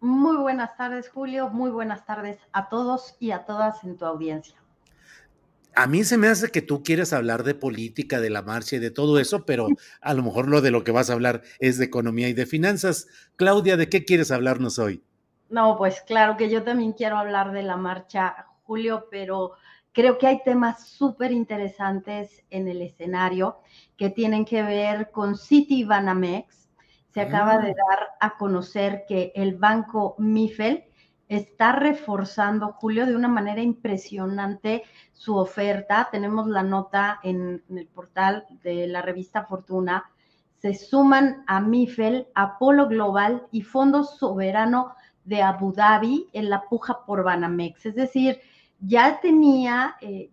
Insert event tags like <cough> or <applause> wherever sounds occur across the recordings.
Muy buenas tardes, Julio. Muy buenas tardes a todos y a todas en tu audiencia. A mí se me hace que tú quieres hablar de política, de la marcha y de todo eso, pero a lo mejor lo de lo que vas a hablar es de economía y de finanzas. Claudia, ¿de qué quieres hablarnos hoy? No, pues claro que yo también quiero hablar de la marcha, Julio, pero creo que hay temas súper interesantes en el escenario que tienen que ver con City Banamex. Se acaba de dar a conocer que el banco Mifel está reforzando, Julio, de una manera impresionante su oferta. Tenemos la nota en, en, el portal de la revista Fortuna. Se suman a Mifel, Apolo Global y Fondo Soberano de Abu Dhabi en la puja por Banamex. Es decir, ya tenía eh,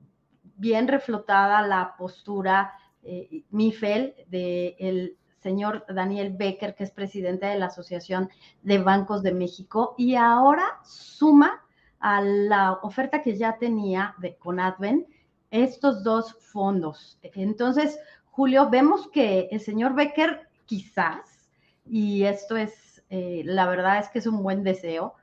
bien reflotada la postura eh, Mifel del de señor Daniel Becker, que es presidente de la Asociación de Bancos de México, y ahora suma a la oferta que ya tenía de Conadven estos dos fondos. Entonces, Julio, vemos que el señor Becker quizás, y esto es, eh, la verdad es que es un buen deseo,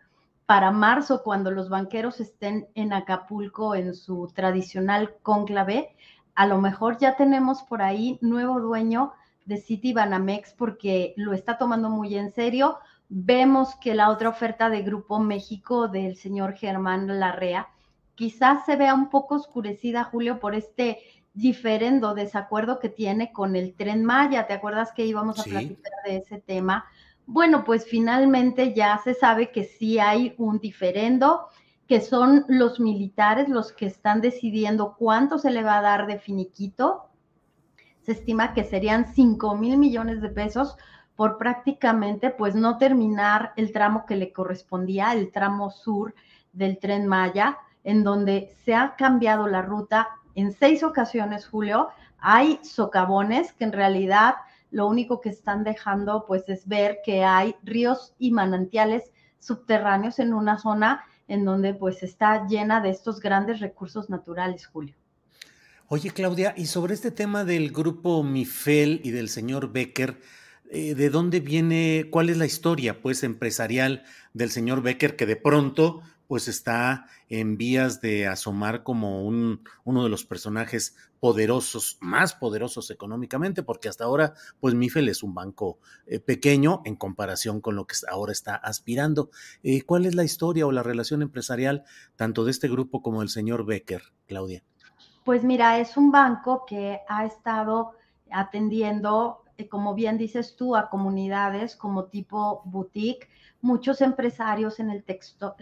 para marzo, cuando los banqueros estén en Acapulco en su tradicional cónclave, a lo mejor ya tenemos por ahí nuevo dueño de City Banamex porque lo está tomando muy en serio. Vemos que la otra oferta de Grupo México del señor Germán Larrea quizás se vea un poco oscurecida, Julio, por este diferendo desacuerdo que tiene con el tren Maya. ¿Te acuerdas que íbamos a sí. platicar de ese tema? Bueno, pues finalmente ya se sabe que sí hay un diferendo, que son los militares los que están decidiendo cuánto se le va a dar de finiquito se estima que serían 5 mil millones de pesos por prácticamente pues no terminar el tramo que le correspondía, el tramo sur del tren Maya, en donde se ha cambiado la ruta en seis ocasiones, Julio. Hay socavones que en realidad lo único que están dejando pues es ver que hay ríos y manantiales subterráneos en una zona en donde pues está llena de estos grandes recursos naturales, Julio. Oye, Claudia, y sobre este tema del grupo Mifel y del señor Becker, eh, ¿de dónde viene, cuál es la historia, pues, empresarial del señor Becker que de pronto, pues, está en vías de asomar como un, uno de los personajes poderosos, más poderosos económicamente, porque hasta ahora, pues, Mifel es un banco eh, pequeño en comparación con lo que ahora está aspirando. Eh, ¿Cuál es la historia o la relación empresarial tanto de este grupo como del señor Becker, Claudia? Pues mira, es un banco que ha estado atendiendo, eh, como bien dices tú, a comunidades como tipo boutique, muchos empresarios en el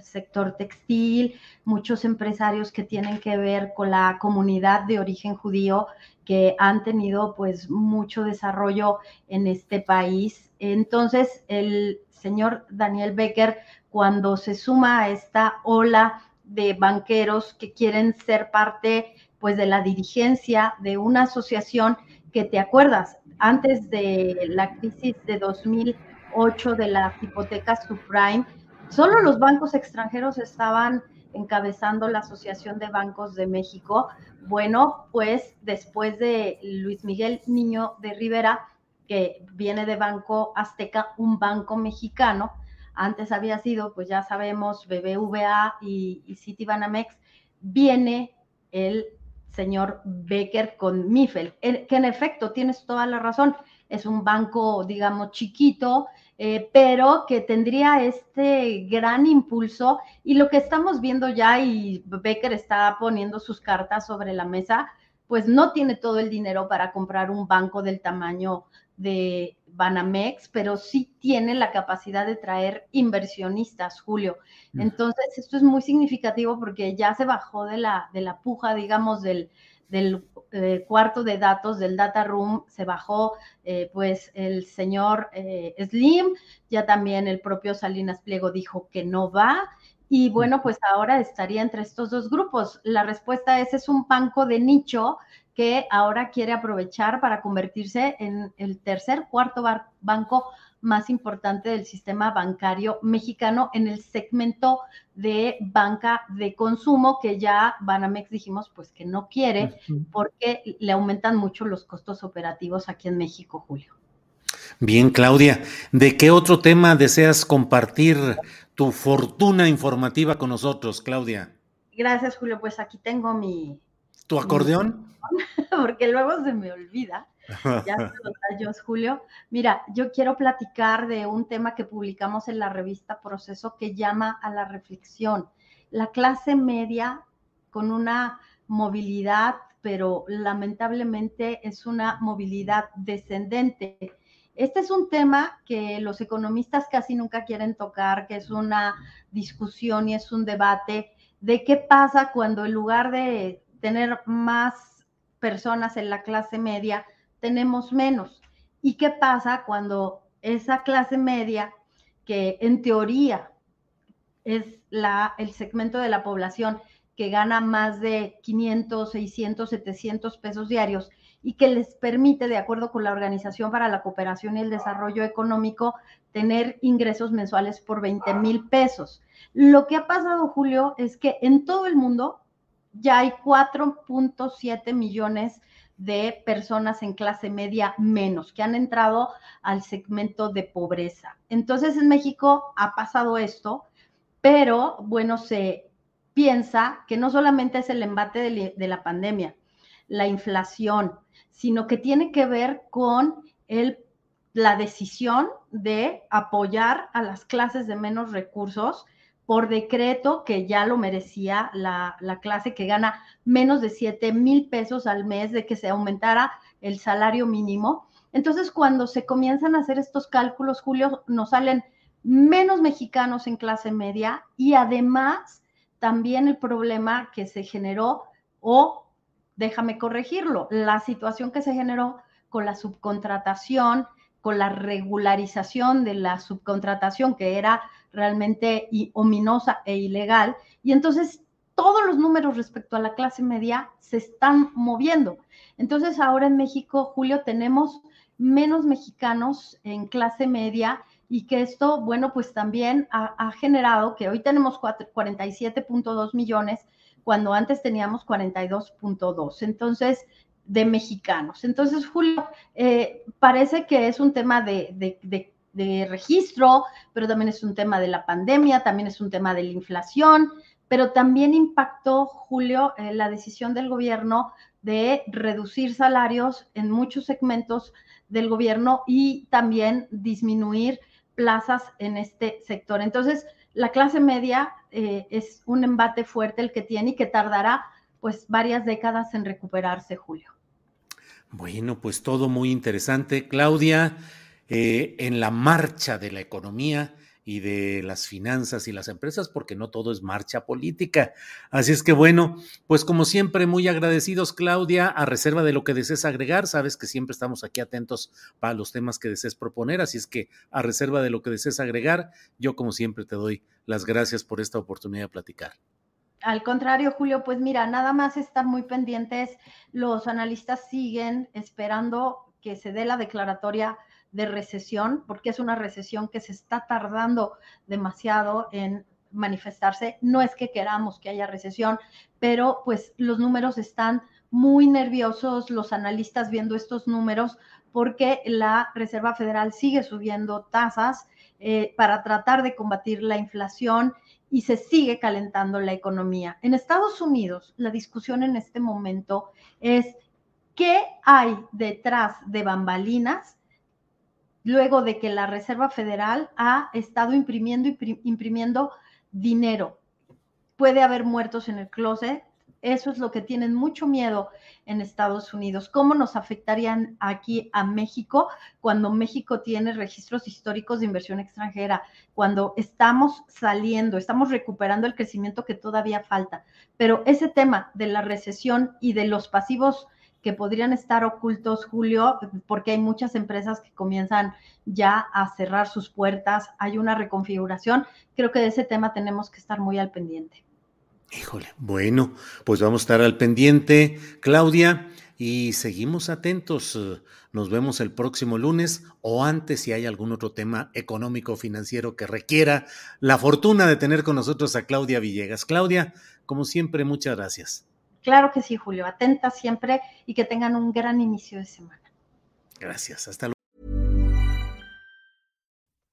sector textil, muchos empresarios que tienen que ver con la comunidad de origen judío que han tenido pues mucho desarrollo en este país. Entonces, el señor Daniel Becker, cuando se suma a esta ola de banqueros que quieren ser parte pues de la dirigencia de una asociación que te acuerdas, antes de la crisis de 2008 de las hipotecas subprime, solo los bancos extranjeros estaban encabezando la Asociación de Bancos de México. Bueno, pues después de Luis Miguel Niño de Rivera, que viene de Banco Azteca, un banco mexicano, antes había sido, pues ya sabemos, BBVA y, y Citibanamex, viene el señor Becker con Mifel, que en efecto tienes toda la razón, es un banco, digamos, chiquito, eh, pero que tendría este gran impulso. Y lo que estamos viendo ya y Becker está poniendo sus cartas sobre la mesa, pues no tiene todo el dinero para comprar un banco del tamaño de Banamex, pero sí tiene la capacidad de traer inversionistas, Julio. Mm. Entonces, esto es muy significativo porque ya se bajó de la, de la puja, digamos, del, del eh, cuarto de datos del data room se bajó eh, pues el señor eh, Slim, ya también el propio Salinas Pliego dijo que no va y bueno, pues ahora estaría entre estos dos grupos. La respuesta es, es un banco de nicho que ahora quiere aprovechar para convertirse en el tercer, cuarto banco más importante del sistema bancario mexicano en el segmento de banca de consumo que ya Banamex dijimos pues que no quiere porque le aumentan mucho los costos operativos aquí en México, Julio. Bien, Claudia, ¿de qué otro tema deseas compartir tu fortuna informativa con nosotros, Claudia. Gracias, Julio. Pues aquí tengo mi... ¿Tu acordeón? <laughs> porque luego se me olvida. <laughs> Ya se los tallos, Julio. Mira, yo quiero platicar de un tema que publicamos en la revista Proceso que llama a la reflexión. La clase media con una movilidad, pero lamentablemente es una movilidad descendente este es un tema que los economistas casi nunca quieren tocar, que es una discusión y es un debate de qué pasa cuando en lugar de tener más personas en la clase media, tenemos menos. ¿Y qué pasa cuando esa clase media, que en teoría es la, el segmento de la población que gana más de 500, 600, 700 pesos diarios, y que les permite, de acuerdo con la Organización para la Cooperación y el Desarrollo Económico, tener ingresos mensuales por 20 mil pesos. Lo que ha pasado, Julio, es que en todo el mundo ya hay 4.7 millones de personas en clase media menos que han entrado al segmento de pobreza. Entonces en México ha pasado esto, pero bueno, se piensa que no solamente es el embate de, la pandemia, la inflación, sino que tiene que ver con la decisión de apoyar a las clases de menos recursos por decreto que ya lo merecía la, la clase que gana menos de 7 mil pesos al mes de que se aumentara el salario mínimo. Entonces, cuando se comienzan a hacer estos cálculos, Julio, nos salen menos mexicanos en clase media y además también el problema que se generó o déjame corregirlo, la situación que se generó con la subcontratación, con la regularización de la subcontratación que era realmente ominosa e ilegal. Y entonces todos los números respecto a la clase media se están moviendo. Entonces ahora en México, Julio, tenemos menos mexicanos en clase media y que esto, bueno, pues también ha, ha generado que hoy tenemos 47.2 millones cuando antes teníamos 42.2. Entonces, de mexicanos. Entonces, Julio, eh, parece que es un tema de, registro, pero también es un tema de la pandemia, también es un tema de la inflación, pero también impactó, Julio, eh, la decisión del gobierno de reducir salarios en muchos segmentos del gobierno y también disminuir plazas en este sector. Entonces, la clase media eh, es un embate fuerte el que tiene y que tardará pues varias décadas en recuperarse, Julio. Bueno, pues todo muy interesante. Claudia, eh, en la marcha de la economía, y de las finanzas y las empresas, porque no todo es marcha política. Así es que bueno, pues como siempre, muy agradecidos, Claudia, a reserva de lo que desees agregar. Sabes que siempre estamos aquí atentos para los temas que desees proponer, así es que a reserva de lo que desees agregar, yo como siempre te doy las gracias por esta oportunidad de platicar. Al contrario, Julio, pues mira, nada más estar muy pendientes. Los analistas siguen esperando que se dé la declaratoria de recesión, porque es una recesión que se está tardando demasiado en manifestarse. No es que queramos que haya recesión, pero pues los números están muy nerviosos, los analistas viendo estos números, porque la Reserva Federal sigue subiendo tasas eh, para tratar de combatir la inflación y se sigue calentando la economía. En Estados Unidos, la discusión en este momento es qué hay detrás de bambalinas luego de que la Reserva Federal ha estado imprimiendo imprimiendo dinero. Puede haber muertos en el closet, eso es lo que tienen mucho miedo en Estados Unidos. ¿Cómo nos afectarían aquí a México cuando México tiene registros históricos de inversión extranjera? Cuando estamos saliendo, estamos recuperando el crecimiento que todavía falta. Pero ese tema de la recesión y de los pasivos que podrían estar ocultos, Julio, porque hay muchas empresas que comienzan ya a cerrar sus puertas, hay una reconfiguración. Creo que de ese tema tenemos que estar muy al pendiente. Híjole, bueno, pues vamos a estar al pendiente, Claudia, y seguimos atentos. Nos vemos el próximo lunes o antes si hay algún otro tema económico financiero que requiera la fortuna de tener con nosotros a Claudia Villegas. Claudia, como siempre, muchas gracias. Claro que sí, Julio, atenta siempre y que tengan un gran inicio de semana. Gracias, hasta luego.